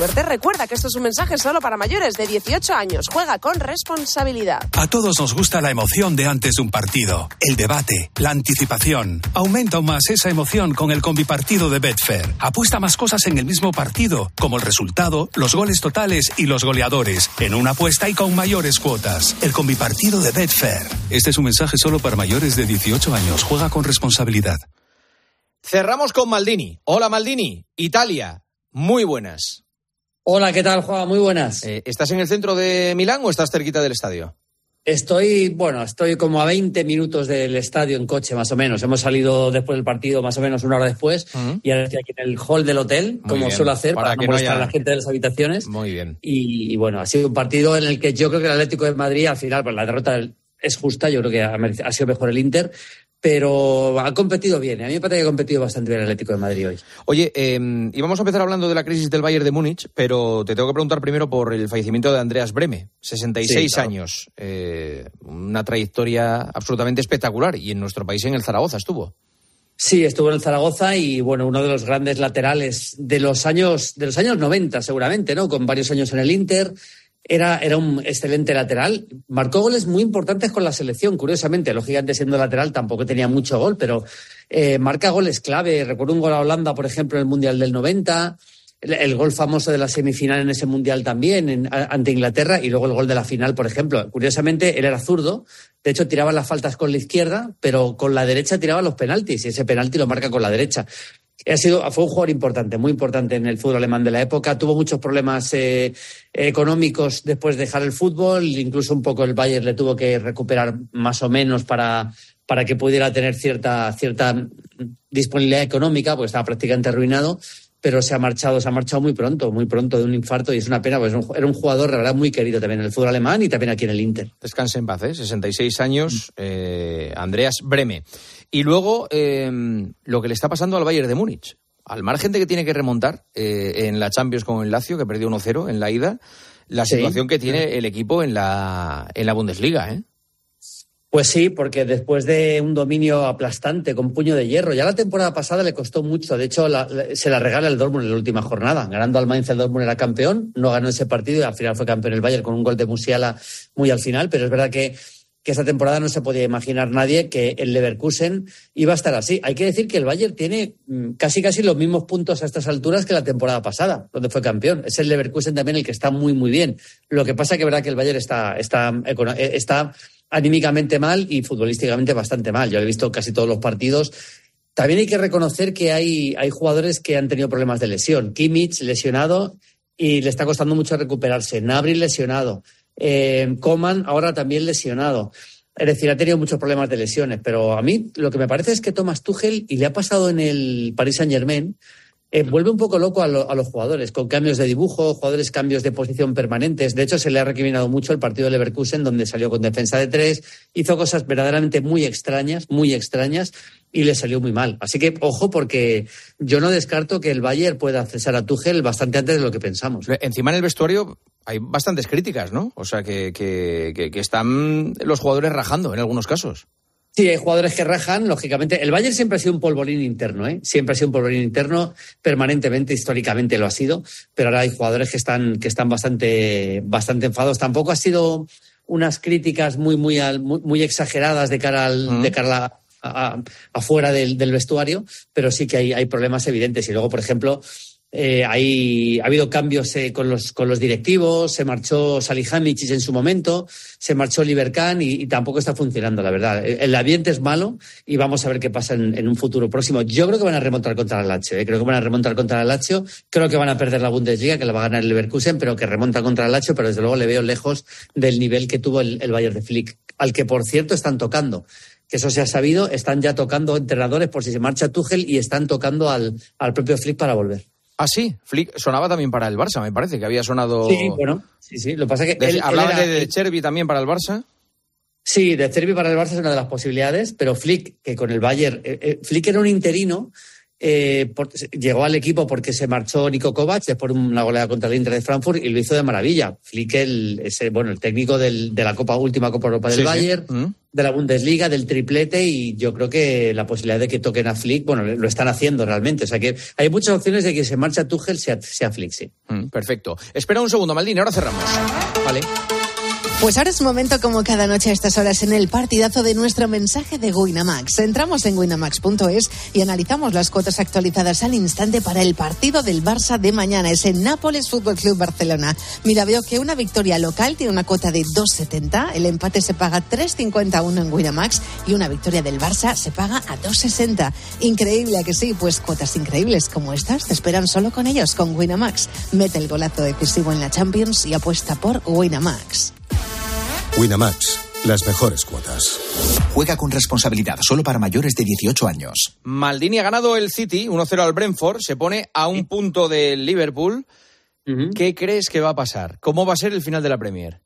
Suerte, recuerda que esto es un mensaje solo para mayores de 18 años. Juega con responsabilidad. A todos nos gusta la emoción de antes de un partido, el debate, la anticipación. Aumenta aún más esa emoción con el combipartido de Betfair. Apuesta más cosas en el mismo partido, como el resultado, los goles totales y los goleadores, en una apuesta y con mayores cuotas. El combipartido de Betfair. Este es un mensaje solo para mayores de 18 años. Juega con responsabilidad. Cerramos con Maldini. Hola Maldini, Italia. Muy buenas. Hola, ¿qué tal, Juan? Muy buenas. Eh, ¿Estás en el centro de Milán o estás cerquita del estadio? Estoy, bueno, estoy como a 20 minutos del estadio en coche, más o menos. Hemos salido después del partido, más o menos una hora después, y ahora estoy aquí en el hall del hotel, como suelo hacer, para, que no molestar a la gente de las habitaciones. Muy bien. Y, bueno, ha sido un partido en el que yo creo que el Atlético de Madrid, al final, pues la derrota es justa, yo creo que ha sido mejor el Inter, pero ha competido bien. ¿eh? A mí me parece que ha competido bastante bien el Atlético de Madrid hoy. Oye, eh, íbamos a empezar hablando de la crisis del Bayern de Múnich, pero te tengo que preguntar primero por el fallecimiento de Andreas Breme, 66 años, eh, una trayectoria absolutamente espectacular y en nuestro país en el Zaragoza estuvo. Sí, estuvo en el Zaragoza y bueno, uno de los grandes laterales de los años de los años 90 seguramente, ¿no? Con varios años en el Inter, era, era un excelente lateral. Marcó goles muy importantes con la selección, curiosamente. Gigantes siendo lateral tampoco tenía mucho gol, pero eh, marca goles clave. Recuerdo un gol a Holanda, por ejemplo, en el Mundial del 90. El, gol famoso de la semifinal en ese mundial también, ante Inglaterra, y luego el gol de la final, por ejemplo. Curiosamente, él era zurdo, de hecho tiraba las faltas con la izquierda, pero con la derecha tiraba los penaltis, y ese penalti lo marca con la derecha. Ha sido, fue un jugador importante, muy importante en el fútbol alemán de la época. Tuvo muchos problemas eh, económicos después de dejar el fútbol. Incluso un poco el Bayern le tuvo que recuperar más o menos para, para que pudiera tener cierta, cierta disponibilidad económica, porque estaba prácticamente arruinado. Pero se ha marchado, se ha marchado muy pronto, muy pronto de un infarto y es una pena, pues era un jugador, verdad, muy querido también en el fútbol alemán y también aquí en el Inter. Descanse en paz, ¿eh? 66 años, eh, Andreas Breme. Y luego, em, lo que le está pasando al Bayern de Múnich. Al margen de que tiene que remontar eh, en la Champions con el Lazio, que perdió 1-0 en la ida, la situación que tiene el equipo en la, en la Bundesliga, ¿eh? Pues sí, porque después de un dominio aplastante con puño de hierro, ya la temporada pasada le costó mucho. De hecho, se la regala el Dortmund en la última jornada. Ganando al Mainz, el Dortmund era campeón, no ganó ese partido y al final fue campeón el Bayern con un gol de Musiala muy al final. Pero es verdad que que esta temporada no se podía imaginar nadie que el Leverkusen iba a estar así. Hay que decir que el Bayern tiene mm, casi casi los mismos puntos a estas alturas que la temporada pasada, donde fue campeón. Es el Leverkusen también el que está muy muy bien. Lo que pasa que es verdad que el Bayern está, está, eh, está anímicamente mal y futbolísticamente bastante mal. Yo he visto casi todos los partidos. También hay que reconocer que hay, hay jugadores que han tenido problemas de lesión. Kimmich lesionado y le está costando mucho recuperarse. Nabri lesionado. Eh, Coman ahora también lesionado. Es decir, ha tenido muchos problemas de lesiones, pero a mí lo que me parece es que Thomas Tuchel, y le ha pasado en el Paris Saint Germain, vuelve un poco loco a, los jugadores, con cambios de dibujo, jugadores cambios de posición permanentes. De hecho, se le ha recriminado mucho el partido de Leverkusen, donde salió con defensa de tres, hizo cosas verdaderamente muy extrañas, muy extrañas, y le salió muy mal. Así que, ojo, porque yo no descarto que el Bayern pueda cesar a Tuchel bastante antes de lo que pensamos. Encima en el vestuario hay bastantes críticas, ¿no? O sea, que, que, que están los jugadores rajando en algunos casos. Sí, hay jugadores que rajan, lógicamente. El Bayern siempre ha sido un polvorín interno, ¿eh? Siempre ha sido un polvorín interno, permanentemente, históricamente lo ha sido, pero ahora hay jugadores que están, que están bastante, bastante enfadados. Tampoco ha sido unas críticas muy, muy, muy, exageradas de cara al, de cara afuera del, del, vestuario, pero sí que hay, hay problemas evidentes. Y luego, por ejemplo, eh, ha habido cambios eh, con, los, con los directivos, se marchó Salihamidzic en su momento, se marchó Libercan y, tampoco está funcionando, la verdad. El, ambiente es malo y vamos a ver qué pasa en, un futuro próximo. Yo creo que van a remontar contra el Lazio, eh. creo que van a remontar contra el Lazio, creo que van a perder la Bundesliga, que la va a ganar el Leverkusen, pero que remonta contra el Lazio, pero desde luego le veo lejos del nivel que tuvo el, el Bayern de Flick, al que por cierto están tocando que eso se ha sabido, están ya tocando entrenadores por si se marcha Tuchel y están tocando al, al propio Flick para volver. Ah, sí, Flick sonaba también para el Barça, me parece, que había sonado. Sí, bueno, sí, sí. Lo pasa que. ¿Hablaba de, Chervi también para el Barça? Sí, de Chervi para el Barça es una de las posibilidades, pero Flick, que con el Bayern. Eh, eh, Flick era un interino eh, llegó al equipo porque se marchó Nico Kovac después de una goleada contra el Inter de Frankfurt y lo hizo de maravilla. Flick, el, ese, bueno, el técnico del, de la Copa Última Copa Europa del Bayern, mm. de la Bundesliga, del triplete y yo creo que la posibilidad de que toquen a Flick, bueno, lo están haciendo realmente. O sea que hay muchas opciones de que se marche a Tuchel sea, sea Flick, sí. Mm, perfecto. Espera un segundo, Maldini, ahora cerramos. Vale. Pues ahora es momento, como cada noche a estas horas, en el partidazo de nuestro mensaje de Winamax. Entramos en winamax.es y analizamos las cuotas actualizadas al instante para el partido del Barça de mañana. Es el Nápoles Fútbol Club Barcelona. Mira, veo que una victoria local tiene una cuota de 2,70, el empate se paga 3,51 en Winamax y una victoria del Barça se paga a 2,60. Increíble a que sí, pues cuotas increíbles como estas te esperan solo con ellos, con Winamax. Mete el golazo decisivo en la Champions y apuesta por Winamax. Winamax, las mejores cuotas. Juega con responsabilidad, solo para mayores de 18 años. Maldini ha ganado el City, 1-0 al Brentford, se pone a un punto del Liverpool. ¿Qué crees que va a pasar? ¿Cómo va a ser el final de la Premier?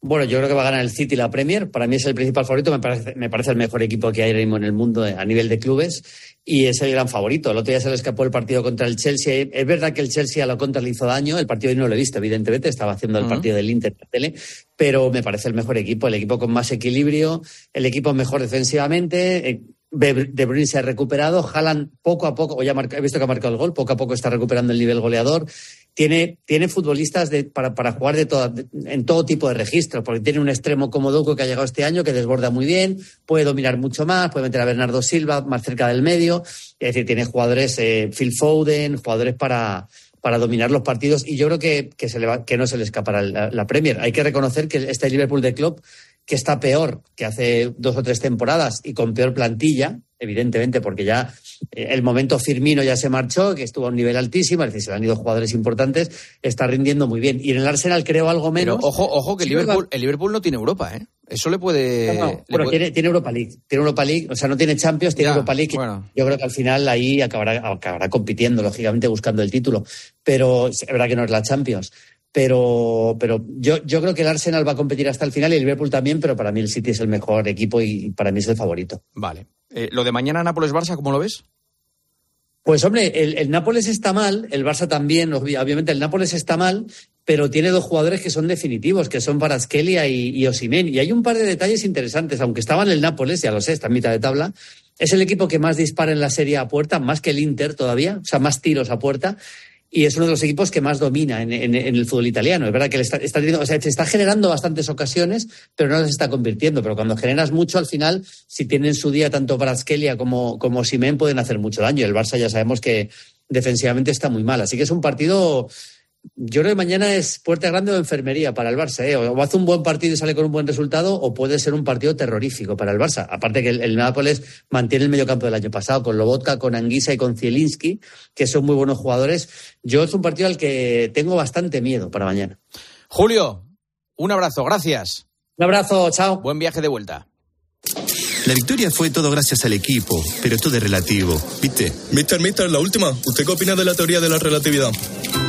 Bueno, yo creo que va a ganar el City la Premier. Para mí es el principal favorito. Me parece, me parece el mejor equipo que hay ahora mismo en el mundo a nivel de clubes y es el gran favorito. El otro día se le escapó el partido contra el Chelsea. Es verdad que el Chelsea a la contra le hizo daño. El partido hoy no lo he visto, evidentemente. Estaba haciendo el partido del Inter en la tele. Pero me parece el mejor equipo. El equipo con más equilibrio. El equipo mejor defensivamente. Eh, de Bruyne se ha recuperado, Haaland poco a poco, o ya he visto que ha marcado el gol, poco a poco está recuperando el nivel goleador tiene, tiene futbolistas de, para, para, jugar de en todo tipo de registros, porque tiene un extremo como Duco que ha llegado este año, que desborda muy bien, puede dominar mucho más, puede meter a Bernardo Silva más cerca del medio, es decir, tiene jugadores, eh, Phil Foden, jugadores para, para dominar los partidos y yo creo que, que, se le va, que no se le escapará la, la Premier. Hay que reconocer que este Liverpool de Club que está peor que hace dos o tres temporadas y con peor plantilla, evidentemente, porque ya eh, el momento Firmino ya se marchó, que estuvo a un nivel altísimo, es decir, se han ido jugadores importantes, está rindiendo muy bien. Y en el Arsenal creo algo menos. Pero ojo, ojo, que el, Liverpool, el Liverpool no tiene Europa, ¿eh? Eso le puede. pero Tiene, tiene, Europa League. Tiene Europa League. O sea, no tiene Champions, tiene Europa League. Yo creo que al final ahí acabará, acabará compitiendo, lógicamente, buscando el título. Pero es verdad que no es la Champions pero, pero yo, yo creo que el Arsenal va a competir hasta el final y el Liverpool también, pero para mí el City es el mejor equipo y para mí es el favorito. Vale. Eh, lo de mañana Nápoles-Barça, ¿cómo lo ves? Pues hombre, el, Nápoles está mal, el Barça también, obviamente el Nápoles está mal, pero tiene dos jugadores que son definitivos, que son Paraskelia y, y. Y hay un par de detalles interesantes, aunque estaban el Nápoles, ya lo sé, está en mitad de tabla, es el equipo que más dispara en la serie a puerta, más que el Inter todavía, o sea, más tiros a puerta y es uno de los equipos que más domina en, el fútbol italiano. Es verdad que está, está, o sea, se está generando bastantes ocasiones, pero no las está convirtiendo. Pero cuando generas mucho, al final, si tienen su día tanto Bratskelia como, como Simen, pueden hacer mucho daño. El Barça ya sabemos que defensivamente está muy mal. Así que es un partido yo creo que mañana es puerta grande o enfermería para el Barça. ¿eh? O hace un buen partido y sale con un buen resultado, o puede ser un partido terrorífico para el Barça. Aparte que el, Nápoles mantiene el mediocampo del año pasado, con Lobotka, con Anguisa y con Zielinski, que son muy buenos jugadores. Yo es un partido al que tengo bastante miedo para mañana. Julio, un abrazo, gracias. Un abrazo, chao. Buen viaje de vuelta. La victoria fue todo gracias al equipo, pero todo es relativo, ¿viste? Mister, mister, la última. ¿Usted qué opina de la teoría de la relatividad?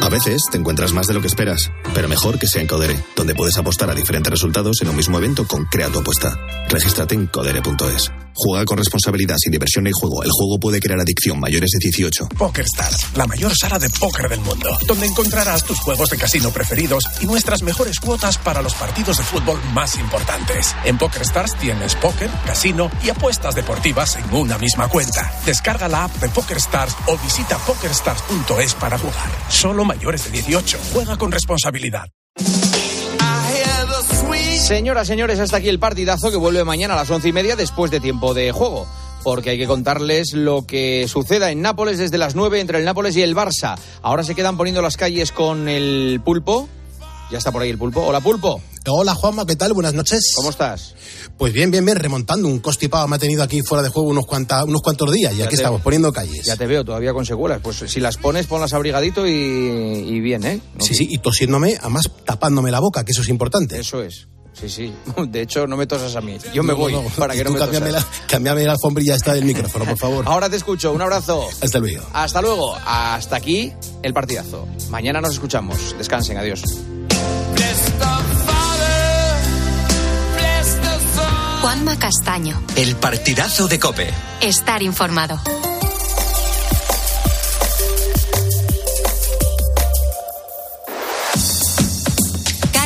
A veces te encuentras más de lo que esperas, pero mejor que sea en Codere, donde puedes apostar a diferentes resultados en un mismo evento con Crea tu apuesta. Regístrate en codere.es. Juega con responsabilidad, sin diversión ni juego. El juego puede crear adicción mayores de 18. PokerStars, la mayor sala de póker del mundo, donde encontrarás tus juegos de casino preferidos y nuestras mejores cuotas para los partidos de fútbol más importantes. En PokerStars tienes póker, casino y apuestas deportivas en una misma cuenta. Descarga la app de PokerStars o visita pokerstars.es para jugar. Solo mayores de 18. Juega con responsabilidad. Señoras, señores, hasta aquí el partidazo que vuelve mañana a las once y media después de tiempo de juego. Porque hay que contarles lo que suceda en Nápoles desde las nueve entre el Nápoles y el Barça. Ahora se quedan poniendo las calles con el pulpo. Ya está por ahí el pulpo. Hola, pulpo. Hola, Juanma, ¿qué tal? Buenas noches. ¿Cómo estás? Pues bien, bien, bien, remontando. Un costipado me ha tenido aquí fuera de juego unos, unos cuantos días y aquí estamos, poniendo calles. Ya te veo, todavía con secuelas. Pues si las pones, ponlas abrigadito y, y bien, ¿eh? sí, sí, y tosiéndome, además tapándome la boca, que eso es importante. Eso es. Sí, sí. De hecho, no me tosas a mí. Yo me voy para que no me cambiame la, cambiame la alfombrilla esta del micrófono, por favor. Ahora te escucho. Un abrazo. Hasta luego. Hasta luego. Hasta aquí el partidazo. Mañana nos escuchamos. Descansen. Adiós. Juanma Castaño. El partidazo de Cope. Estar informado.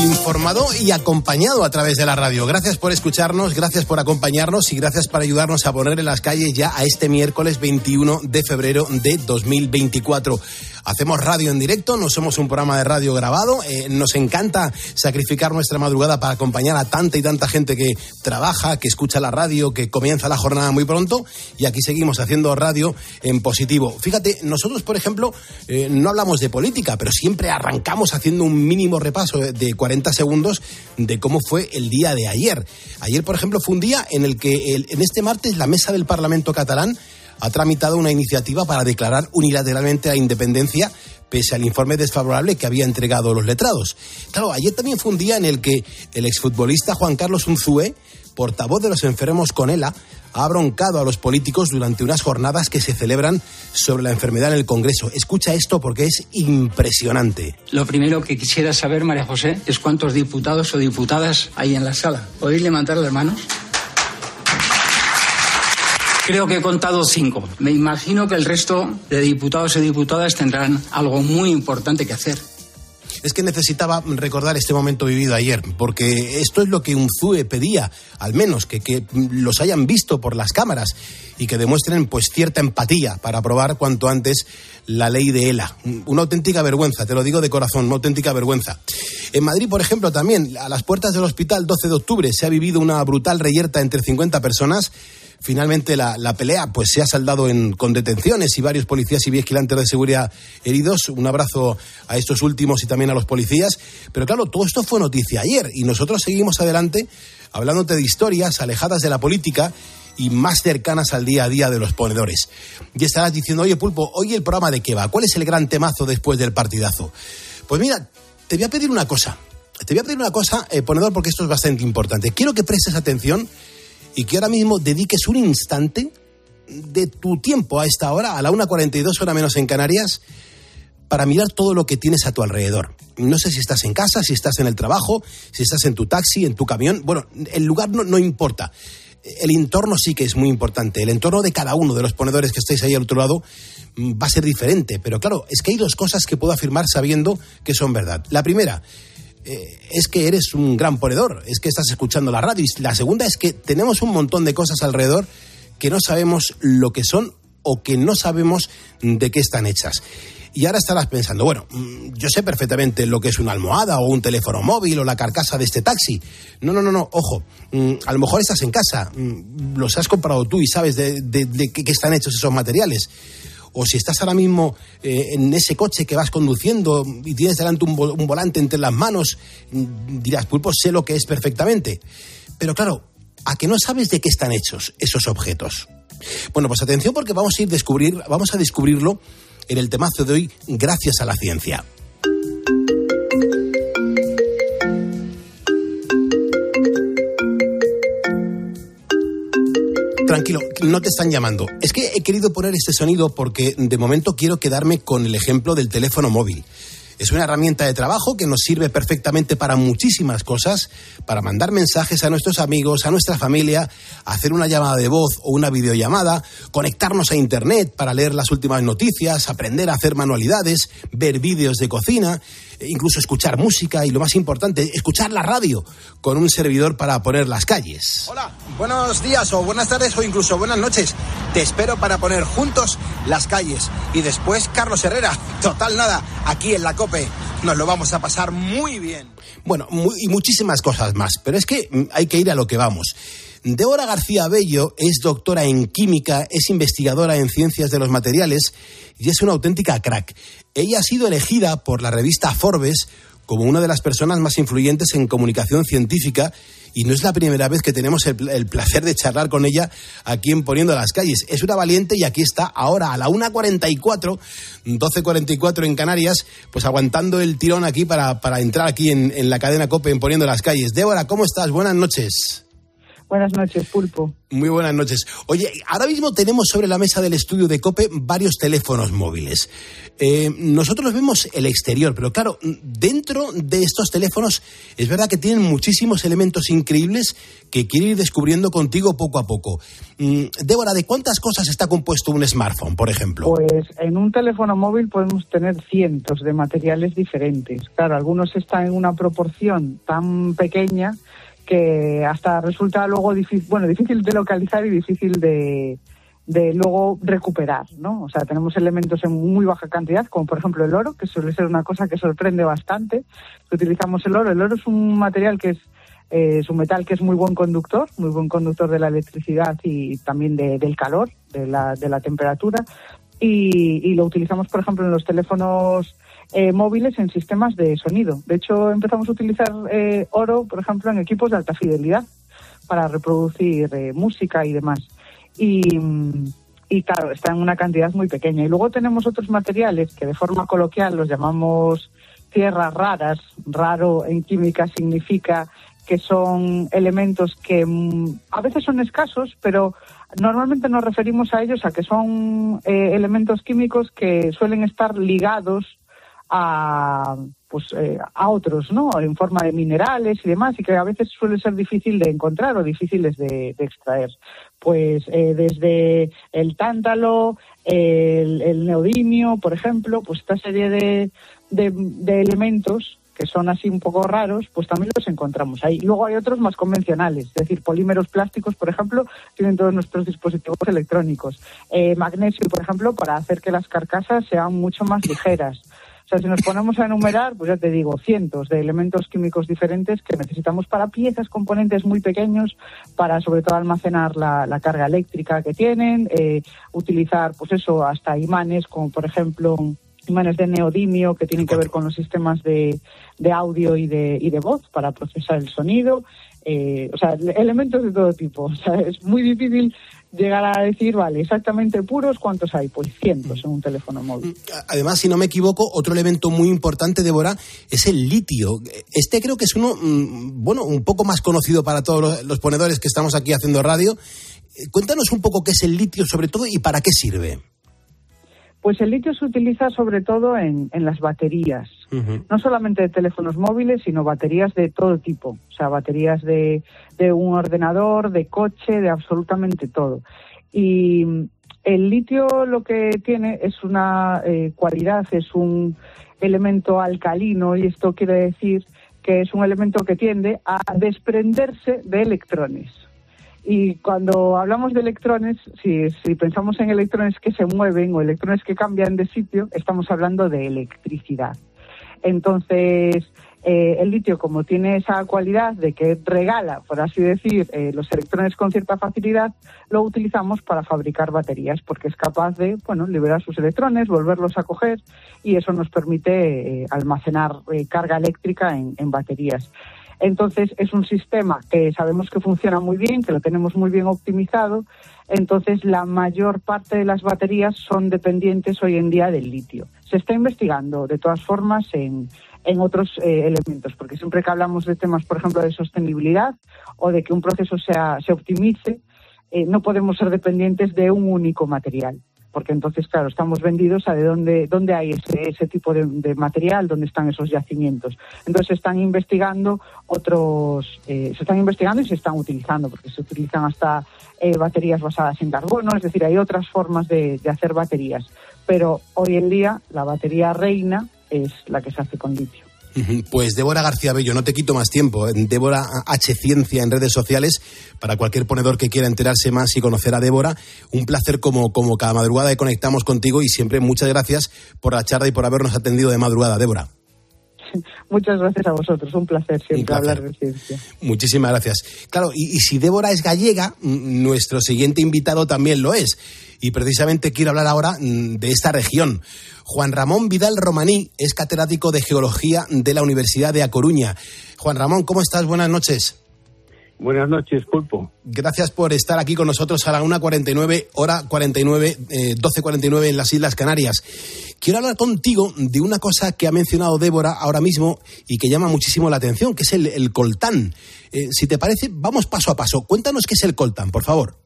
informado y acompañado a través de la radio. Gracias por escucharnos, gracias por acompañarnos y gracias por ayudarnos a poner en las calles ya a este miércoles 21 de febrero de 2024. Hacemos radio en directo, no somos un programa de radio grabado. Eh, nos encanta sacrificar nuestra madrugada para acompañar a tanta y tanta gente que trabaja, que escucha la radio, que comienza la jornada muy pronto. Y aquí seguimos haciendo radio en positivo. Fíjate, nosotros, por ejemplo, eh, no hablamos de política, pero siempre arrancamos haciendo un mínimo repaso de 40 segundos de cómo fue el día de ayer. Ayer, por ejemplo, fue un día en el que en este martes la mesa del Parlamento catalán ha tramitado una iniciativa para declarar unilateralmente la independencia pese al informe desfavorable que había entregado los letrados. Claro, ayer también fue un día en el que el exfutbolista Juan Carlos Unzué, portavoz de los enfermos con ELA, ha broncado a los políticos durante unas jornadas que se celebran sobre la enfermedad en el Congreso. Escucha esto porque es impresionante. Lo primero que quisiera saber, María José, es cuántos diputados o diputadas hay en la sala. ¿Podéis levantar las manos? Creo que he contado cinco. Me imagino que el resto de diputados y diputadas tendrán algo muy importante que hacer es que necesitaba recordar este momento vivido ayer, porque esto es lo que Unzue pedía, al menos que, que, los hayan visto por las cámaras y que demuestren pues cierta empatía para aprobar cuanto antes la ley de ELA. Una auténtica vergüenza, te lo digo de corazón, una auténtica vergüenza. En Madrid, por ejemplo, también, a las puertas del hospital 12 de octubre se ha vivido una brutal reyerta entre 50 personas Finalmente la, pelea pues se ha saldado con detenciones y varios policías y vigilantes de seguridad heridos. Un abrazo a estos últimos y también a los policías. Pero claro, todo esto fue noticia ayer y nosotros seguimos adelante hablándote de historias alejadas de la política y más cercanas al día a día de los ponedores. Y estarás diciendo, oye Pulpo, hoy el programa de qué va, ¿cuál es el gran temazo después del partidazo? Pues mira, te voy a pedir una cosa. Te voy a pedir una cosa, eh, ponedor, porque esto es bastante importante. Quiero que prestes atención y que ahora mismo dediques un instante de tu tiempo a esta hora, a la 1.42 hora menos en Canarias, para mirar todo lo que tienes a tu alrededor. No sé si estás en casa, si estás en el trabajo, si estás en tu taxi, en tu camión. Bueno, el lugar no, no importa. El entorno sí que es muy importante. El entorno de cada uno de los ponedores que estáis ahí al otro lado mm, va a ser diferente. Pero claro, es que hay dos cosas que puedo afirmar sabiendo que son verdad. La primera, eh, es que eres un gran ponedor, es que estás escuchando la radio. Y la segunda es que tenemos un montón de cosas alrededor que no sabemos lo que son o que no sabemos de qué están hechas. Y ahora estarás pensando, bueno, mm, yo sé perfectamente lo que es una almohada o un teléfono móvil o la carcasa de este taxi. No, no, no, no, ojo, mm, a lo mejor estás en casa, mm, los has comprado tú y sabes de, qué están hechos esos materiales o si estás ahora mismo eh, en ese coche que vas conduciendo y tienes delante un, volante entre las manos, mm, dirás, pulpo, sé lo que es perfectamente. Pero claro, ¿a que no sabes de qué están hechos esos objetos? Bueno, pues atención porque vamos a ir descubrir, vamos a descubrirlo en el temazo de hoy gracias a la ciencia. Tranquilo, no te están llamando. Es que he querido poner este sonido porque de momento quiero quedarme con el ejemplo del teléfono móvil. Es una herramienta de trabajo que nos sirve perfectamente para muchísimas cosas, para mandar mensajes a nuestros amigos, a nuestra familia, hacer una llamada de voz o una videollamada, conectarnos a Internet para leer las últimas noticias, aprender a hacer manualidades, ver vídeos de cocina, incluso escuchar música y lo más importante, escuchar la radio con un servidor para poner las calles. Hola, buenos días o buenas tardes o incluso buenas noches. Te espero para poner juntos las calles y después Carlos Herrera. Total nada, aquí en la nos lo vamos a pasar muy bien. Bueno, y muchísimas cosas más, pero es que mm, hay que ir a lo que vamos. Débora García Bello es doctora en química, es investigadora en ciencias de los materiales y es una auténtica crack. Ella ha sido elegida por la revista Forbes como una de las personas más influyentes en comunicación científica y no es la primera vez que tenemos el, placer de charlar con ella aquí en Poniendo las Calles. Es una valiente y aquí está ahora a la 1.44, 12.44 en Canarias, pues aguantando el tirón aquí para, para entrar aquí en, en la cadena COPE en Poniendo las Calles. Débora, ¿cómo estás? Buenas noches. Buenas noches, Pulpo. Muy buenas noches. Oye, ahora mismo tenemos sobre la mesa del estudio de COPE varios teléfonos móviles. Eh, nosotros vemos el exterior, pero claro, dentro de estos teléfonos es verdad que tienen muchísimos elementos increíbles que quiero ir descubriendo contigo poco a poco. Mm, Débora, ¿de cuántas cosas está compuesto un smartphone, por ejemplo? Pues en un teléfono móvil podemos tener cientos de materiales diferentes. Claro, algunos están en una proporción tan pequeña que hasta resulta luego difícil, bueno, difícil de localizar y difícil de, de luego recuperar, ¿no? O sea, tenemos elementos en muy baja cantidad, como por ejemplo el oro, que suele ser una cosa que sorprende bastante. Utilizamos el oro. El oro es un material que es, eh, un metal que es muy buen conductor, muy buen conductor de la electricidad y también de, del calor, de la, de la temperatura. Y lo utilizamos, por ejemplo, en los teléfonos eh, móviles en sistemas de sonido. De hecho, empezamos a utilizar eh, oro, por ejemplo, en equipos de alta fidelidad para reproducir eh, música y demás. Y, y claro, está en una cantidad muy pequeña. Y luego tenemos otros materiales que de forma coloquial los llamamos tierras raras. Raro en química significa que son elementos que mm, a veces son escasos, pero normalmente nos referimos a ellos a que son eh, elementos químicos que suelen estar ligados a pues eh, a otros, ¿no? En forma de minerales y demás, y que a veces suele ser difícil de encontrar o difíciles de, de extraer. Pues eh, desde el tántalo, el, el, neodimio, por ejemplo, pues esta serie de, de, elementos que son así un poco raros, pues también los encontramos ahí. Luego hay otros más convencionales, es decir, polímeros plásticos, por ejemplo, tienen todos nuestros dispositivos electrónicos. Eh, magnesio, por ejemplo, para hacer que las carcasas sean mucho más ligeras. O sea, si nos ponemos a enumerar, pues ya te digo, cientos de elementos químicos diferentes que necesitamos para piezas, componentes muy pequeños, para sobre todo almacenar la, la carga eléctrica que tienen, eh, utilizar, pues eso, hasta imanes, como por ejemplo imanes de neodimio que tienen que ver con los sistemas de, de audio y de, y de voz para procesar el sonido. Eh, o sea, elementos de todo tipo. O sea, es muy difícil llegar a decir, vale, exactamente puros, ¿cuántos hay? Pues cientos en un teléfono móvil. Además, si no me equivoco, otro elemento muy importante, Débora, es el litio. Este creo que es uno, bueno, un poco más conocido para todos los ponedores que estamos aquí haciendo radio. Cuéntanos un poco qué es el litio, sobre todo, y para qué sirve. Pues el litio se utiliza sobre todo en, en las baterías, uh -huh. no solamente de teléfonos móviles, sino baterías de todo tipo, o sea, baterías de, de un ordenador, de coche, de absolutamente todo. Y el litio lo que tiene es una eh, cualidad, es un elemento alcalino y esto quiere decir que es un elemento que tiende a desprenderse de electrones. Y cuando hablamos de electrones, si, pensamos en electrones que se mueven o electrones que cambian de sitio, estamos hablando de electricidad. Entonces, eh, el litio, como tiene esa cualidad de que regala, por así decir, eh, los electrones con cierta facilidad, lo utilizamos para fabricar baterías, porque es capaz de, bueno, liberar sus electrones, volverlos a coger, y eso nos permite eh, almacenar carga eléctrica en, en baterías. Entonces es un sistema que sabemos que funciona muy bien, que lo tenemos muy bien optimizado. Entonces la mayor parte de las baterías son dependientes hoy en día del litio. Se está investigando de todas formas en, en otros eh, elementos, porque siempre que hablamos de temas, por ejemplo, de sostenibilidad o de que un proceso sea, se optimice, eh, no podemos ser dependientes de un único material porque entonces, claro, estamos vendidos a de dónde, dónde hay ese, tipo de, material, dónde están esos yacimientos. Entonces se están investigando otros, eh, se están investigando y se están utilizando, porque se utilizan hasta eh, baterías basadas en carbono, es decir, hay otras formas de hacer baterías. Pero hoy en día la batería reina es la que se hace con litio. Pues Débora García Bello, no te quito más tiempo. Débora H Ciencia en redes sociales para cualquier ponedor que quiera enterarse más y conocer a Débora. Un placer como, como cada madrugada que conectamos contigo y siempre muchas gracias por la charla y por habernos atendido de madrugada, Débora. Muchas gracias a vosotros, un placer siempre un placer. hablar de ciencia. Muchísimas gracias. Claro, y, y, si Débora es gallega, nuestro siguiente invitado también lo es. Y precisamente quiero hablar ahora de esta región. Juan Ramón Vidal Romaní es catedrático de Geología de la Universidad de A Coruña. Juan Ramón, ¿cómo estás? Buenas noches. Buenas noches, Pulpo. Gracias por estar aquí con nosotros a la 1.49, hora 49, eh, 12.49 en las Islas Canarias. Quiero hablar contigo de una cosa que ha mencionado Débora ahora mismo y que llama muchísimo la atención, que es el, el coltán. Eh, si te parece, vamos paso a paso. Cuéntanos qué es el coltán, por favor.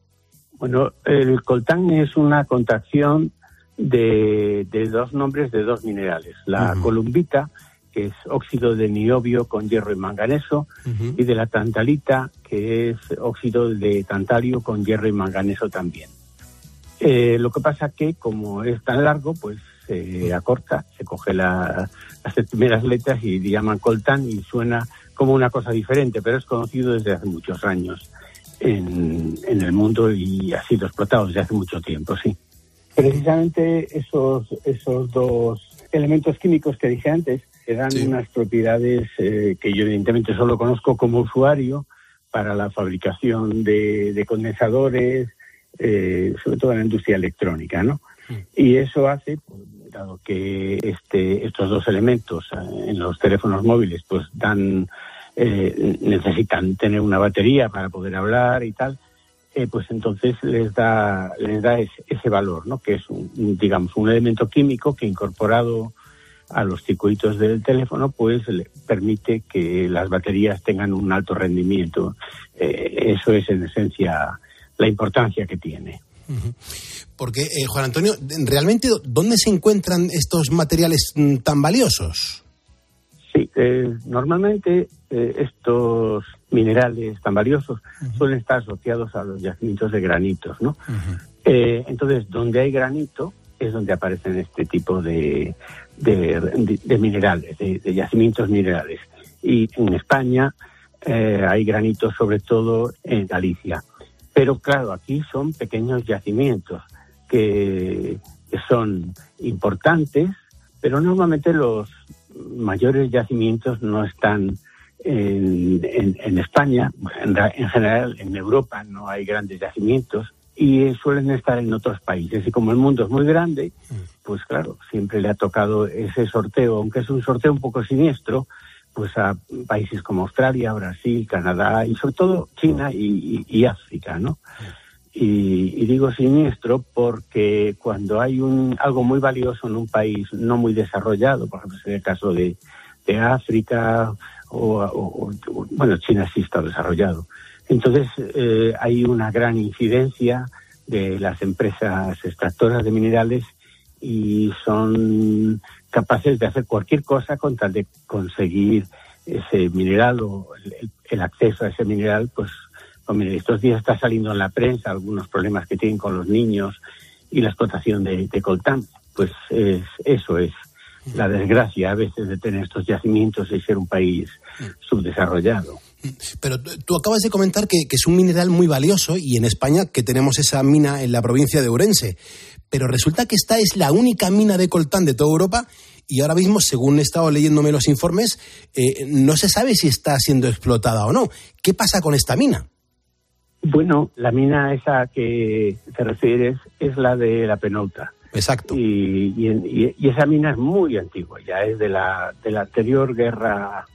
Bueno, el coltán es una contracción de, de dos nombres de dos minerales. La columbita, que es óxido de niobio con hierro y manganeso, y de la tantalita, que es óxido de tantalio con hierro y manganeso también. Eh, lo que pasa que como es tan largo, pues se acorta, se coge la- las primeras letras y le llaman coltán y suena como una cosa diferente, pero es conocido desde hace muchos años en, en el mundo y ha sido explotado desde hace mucho tiempo, sí. Precisamente esos, esos dos elementos químicos que dije antes que dan unas propiedades eh, que yo evidentemente solo conozco como usuario para la fabricación de, de condensadores, eh, sobre todo en la industria electrónica, ¿no? Y eso hace, pues, dado que este, estos dos elementos eh, en los teléfonos móviles pues dan, eh, necesitan tener una batería para poder hablar y tal, eh, pues entonces les da, les da ese, ese valor, ¿no? Que es, un, digamos, un elemento químico que incorporado a los circuitos del teléfono, pues le permite que las baterías tengan un alto rendimiento. Eh, eso es en esencia la importancia que tiene. Porque, eh, Juan Antonio, ¿realmente dónde se encuentran estos materiales mm, tan valiosos? Sí, eh, normalmente eh, estos minerales tan valiosos suelen estar asociados a los yacimientos de granitos, ¿no? Eh, entonces, donde hay granito es donde aparecen este tipo de, de, de- de minerales, de, de yacimientos minerales. Y en España eh, hay granitos sobre todo en Galicia. Pero claro, aquí son pequeños yacimientos que, que son importantes, pero normalmente los mayores yacimientos no están en, en- España, en, ra- en general en Europa no hay grandes yacimientos y eh, suelen estar en otros países. Y como el mundo es muy grande, pues claro, siempre le ha tocado ese sorteo, aunque es un sorteo un poco siniestro, pues a países como Australia, Brasil, Canadá y sobre todo China y- y África, ¿no? Y, y digo siniestro porque cuando hay un algo muy valioso en un país no muy desarrollado, por ejemplo, en el caso de, de África o, bueno, China sí está desarrollado. Entonces eh, hay una gran incidencia de las empresas extractoras de minerales y son capaces de hacer cualquier cosa con tal de conseguir ese mineral o el- el acceso a ese mineral, pues mire, estos días está saliendo en la prensa algunos problemas que tienen con los niños y la explotación de, coltán. Pues es, eso es la desgracia a veces de tener estos yacimientos y ser un país subdesarrollado. Pero tú acabas de comentar que, es un mineral muy valioso y en España que tenemos esa mina en la provincia de Ourense. Pero resulta que esta es la única mina de coltán de toda Europa y ahora mismo, según he estado leyéndome los informes, eh, no se sabe si está siendo explotada o no. ¿Qué pasa con esta mina? Bueno, la mina esa que te refieres es la de la Penouta. Exacto. Y, y, esa mina es muy antigua, ya es de la, de la anterior guerra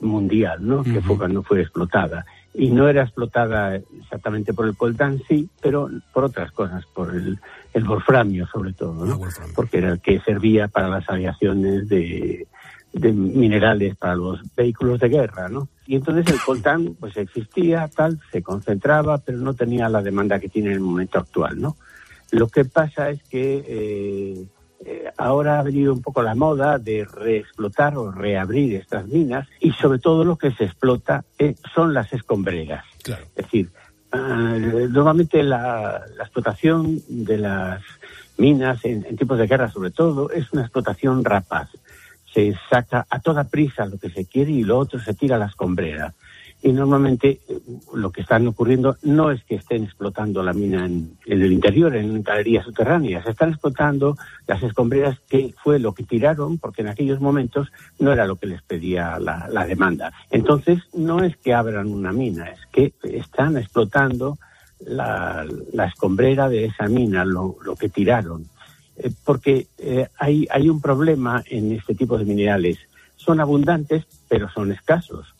mundial, ¿no? Que fue cuando fue explotada. Y no era explotada exactamente por el coltán, sí, pero por otras cosas, por el, el wolframio sobre todo, ¿no? Porque era el que servía para las aviaciones de, de minerales para los vehículos de guerra, ¿no? Y entonces el coltán, pues existía, tal, se concentraba, pero no tenía la demanda que tiene en el momento actual, ¿no? Lo que pasa es que eh, eh, ahora ha venido un poco la moda de reexplotar o reabrir estas minas y sobre todo lo que se explota eh, son las escombreras. Es decir, ah, normalmente la, la explotación de las minas en, en tiempos de guerra sobre todo es una explotación rapaz. Se saca a toda prisa lo que se quiere y lo otro se tira a la escombrera. Y normalmente eh, lo que están ocurriendo no es que estén explotando la mina en, el interior, en galerías subterráneas, están explotando las escombreras que fue lo que tiraron, porque en aquellos momentos no era lo que les pedía la, demanda. Entonces, no es que abran una mina, es que están explotando la, la escombrera de esa mina, lo, lo que tiraron. Eh, porque eh, hay, hay un problema en este tipo de minerales. Son abundantes, pero son escasos.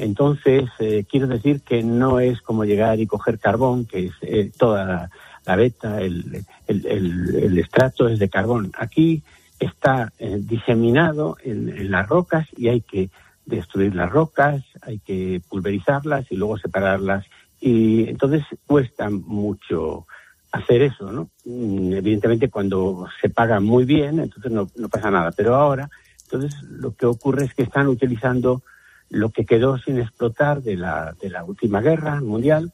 Entonces, eh, quiero decir que no es como llegar y coger carbón, que es eh, toda la, la beta, el, el, el, el, estrato es de carbón. Aquí está eh, diseminado en, en, las rocas y hay que destruir las rocas, hay que pulverizarlas y luego separarlas. Y entonces cuesta mucho hacer eso, ¿no? Mm, evidentemente cuando se paga muy bien, entonces no, no pasa nada. Pero ahora, entonces lo que ocurre es que están utilizando lo que quedó sin explotar de la, de la última guerra mundial,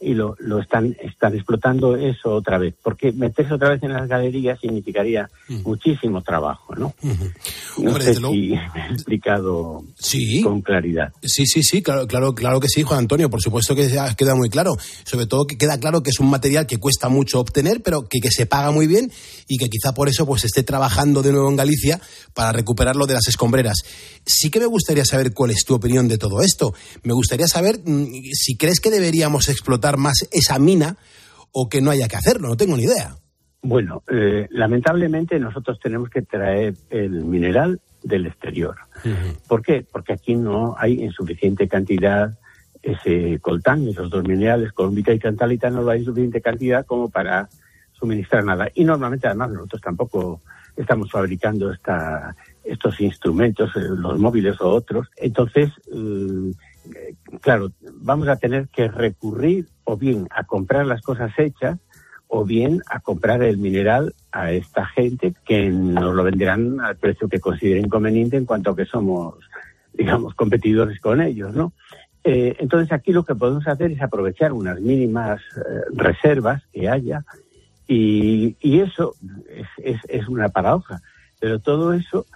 y lo, lo están, están explotando eso otra vez, porque meterse otra vez en las galerías significaría -huh. muchísimo trabajo, ¿no? Uh -huh. No Hombre, sé lo... si me he explicado sí. con claridad. Sí, sí, sí, claro, claro, claro que sí, Juan Antonio, por supuesto que queda muy claro, sobre todo que queda claro que es un material que cuesta mucho obtener, pero que, que se paga muy bien y que quizá por eso pues esté trabajando de nuevo en Galicia para recuperarlo de las escombreras. Sí que me gustaría saber cuál es tu opinión de todo esto. Me gustaría saber mm, si crees que deberíamos explotar más esa mina o que no haya que hacerlo, no tengo ni idea. Bueno, eh, lamentablemente nosotros tenemos que traer el mineral del exterior. Uh -huh. ¿Por qué? Porque aquí no hay en suficiente cantidad ese coltán, esos dos minerales, colombita y tantalita, no lo hay en suficiente cantidad como para suministrar nada. Y normalmente, además, nosotros tampoco estamos fabricando esta, estos instrumentos, eh, los móviles o otros. Entonces, eh, claro, vamos a tener que recurrir o bien a comprar las cosas hechas o bien a comprar el mineral a esta gente que nos lo venderán al precio que consideren conveniente en cuanto que somos, digamos, competidores con ellos, ¿no? Eh, entonces aquí lo que podemos hacer es aprovechar unas mínimas eh, reservas que haya y, eso es, es, es una paradoja, pero todo eso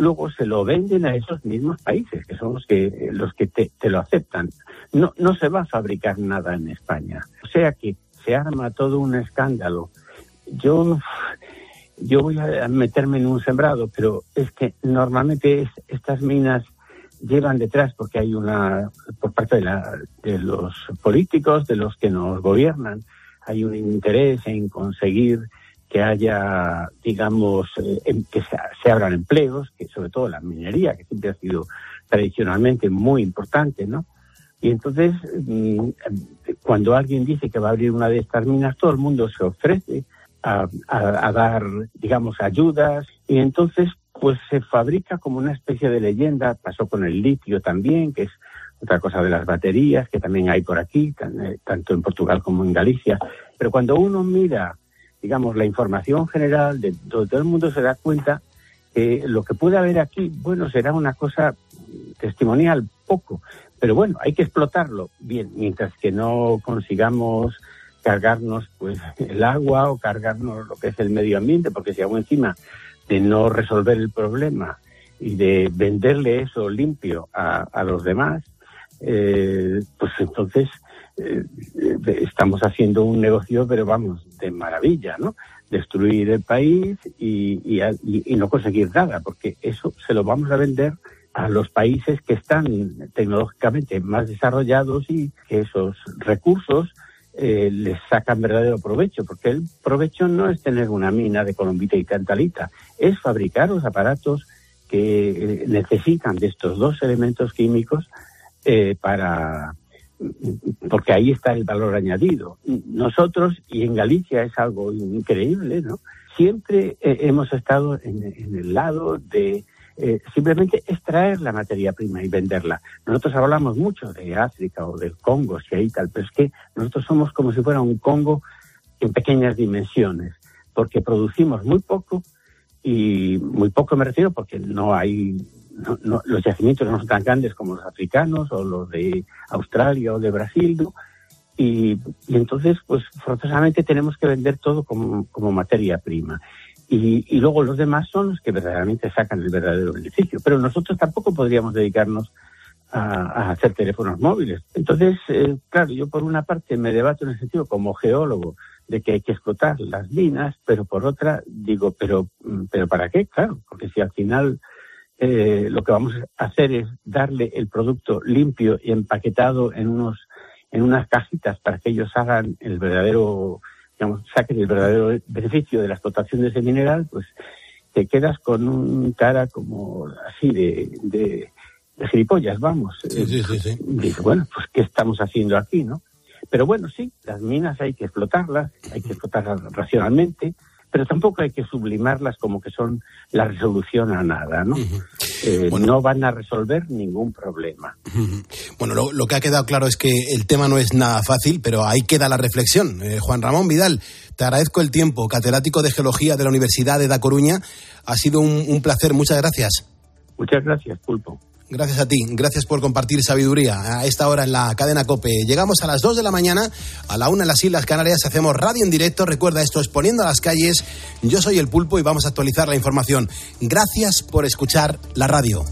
luego se lo venden a esos mismos países, que son los que, los que te, lo aceptan. No, no se va a fabricar nada en España. O sea que se arma todo un escándalo. Yo, yo voy a meterme en un sembrado, pero es que normalmente es, estas minas llevan detrás, porque hay una, por parte de, la, de los políticos, de los que nos gobiernan, hay un interés en conseguir que haya, digamos, eh, que se, se, abran empleos, que sobre todo la minería, que siempre ha sido tradicionalmente muy importante, ¿no? Y entonces, mm, cuando alguien dice que va a abrir una de estas minas, todo el mundo se ofrece a, a, a dar, digamos, ayudas, y entonces, pues se fabrica como una especie de leyenda, pasó con el litio también, que es otra cosa de las baterías, que también hay por aquí, eh, tanto en Portugal como en Galicia. Pero cuando uno mira digamos, la información general de todo, el mundo se da cuenta que lo que puede haber aquí, bueno, será una cosa testimonial, poco, pero bueno, hay que explotarlo bien, mientras que no consigamos cargarnos pues el agua o cargarnos lo que es el medio ambiente, porque si aún encima de no resolver el problema y de venderle eso limpio a, a los demás, eh, pues entonces eh, estamos haciendo un negocio, pero vamos, de maravilla, ¿no? Destruir el país y, y, y, no conseguir nada, porque eso se lo vamos a vender a los países que están tecnológicamente más desarrollados y que esos recursos eh, les sacan verdadero provecho, porque el provecho no es tener una mina de colombita y tantalita, es fabricar los aparatos que eh, necesitan de estos dos elementos químicos eh, para, porque ahí está el valor añadido. Nosotros, y en Galicia es algo increíble, ¿no? Siempre eh, hemos estado en, el lado de eh, simplemente extraer la materia prima y venderla. Nosotros hablamos mucho de África o del Congo, si hay tal, pero es que nosotros somos como si fuera un Congo en pequeñas dimensiones, porque producimos muy poco y muy poco me refiero porque no hay no, no, los yacimientos no son tan grandes como los africanos o los de Australia o de Brasil, ¿no? Y, entonces, pues forzosamente tenemos que vender todo como, como materia prima. Y, luego los demás son los que verdaderamente sacan el verdadero beneficio. Pero nosotros tampoco podríamos dedicarnos a, a hacer teléfonos móviles. Entonces, eh, claro, yo por una parte me debato en el sentido como geólogo de que hay que explotar las minas, pero por otra digo, pero, pero ¿para qué? Claro, porque si al final eh, lo que vamos a hacer es darle el producto limpio y empaquetado en unos en unas cajitas para que ellos hagan el verdadero digamos saquen el verdadero beneficio de la explotación de ese mineral pues te quedas con un cara como así de, de, de gilipollas, vamos. Sí, sí, sí, sí. Dice, bueno, pues ¿qué estamos haciendo aquí, no? Pero bueno, sí, las minas hay que explotarlas, hay que explotarlas racionalmente, pero tampoco hay que sublimarlas como que son la resolución a nada, ¿no? Eh, No van a resolver ningún problema. Bueno, lo, lo, que ha quedado claro es que el tema no es nada fácil, pero ahí queda la reflexión. Eh, Juan Ramón Vidal, te agradezco el tiempo, catedrático de Geología de la Universidad de Da Coruña. Ha sido un, un placer, muchas gracias. Muchas gracias, Pulpo. Gracias a ti, gracias por compartir sabiduría a esta hora en la cadena Cope. Llegamos a las 2 de la mañana, a la 1 en las Islas Canarias, hacemos radio en directo. Recuerda, esto es Poniendo a las calles. Yo soy el Pulpo y vamos a actualizar la información. Gracias por escuchar la radio.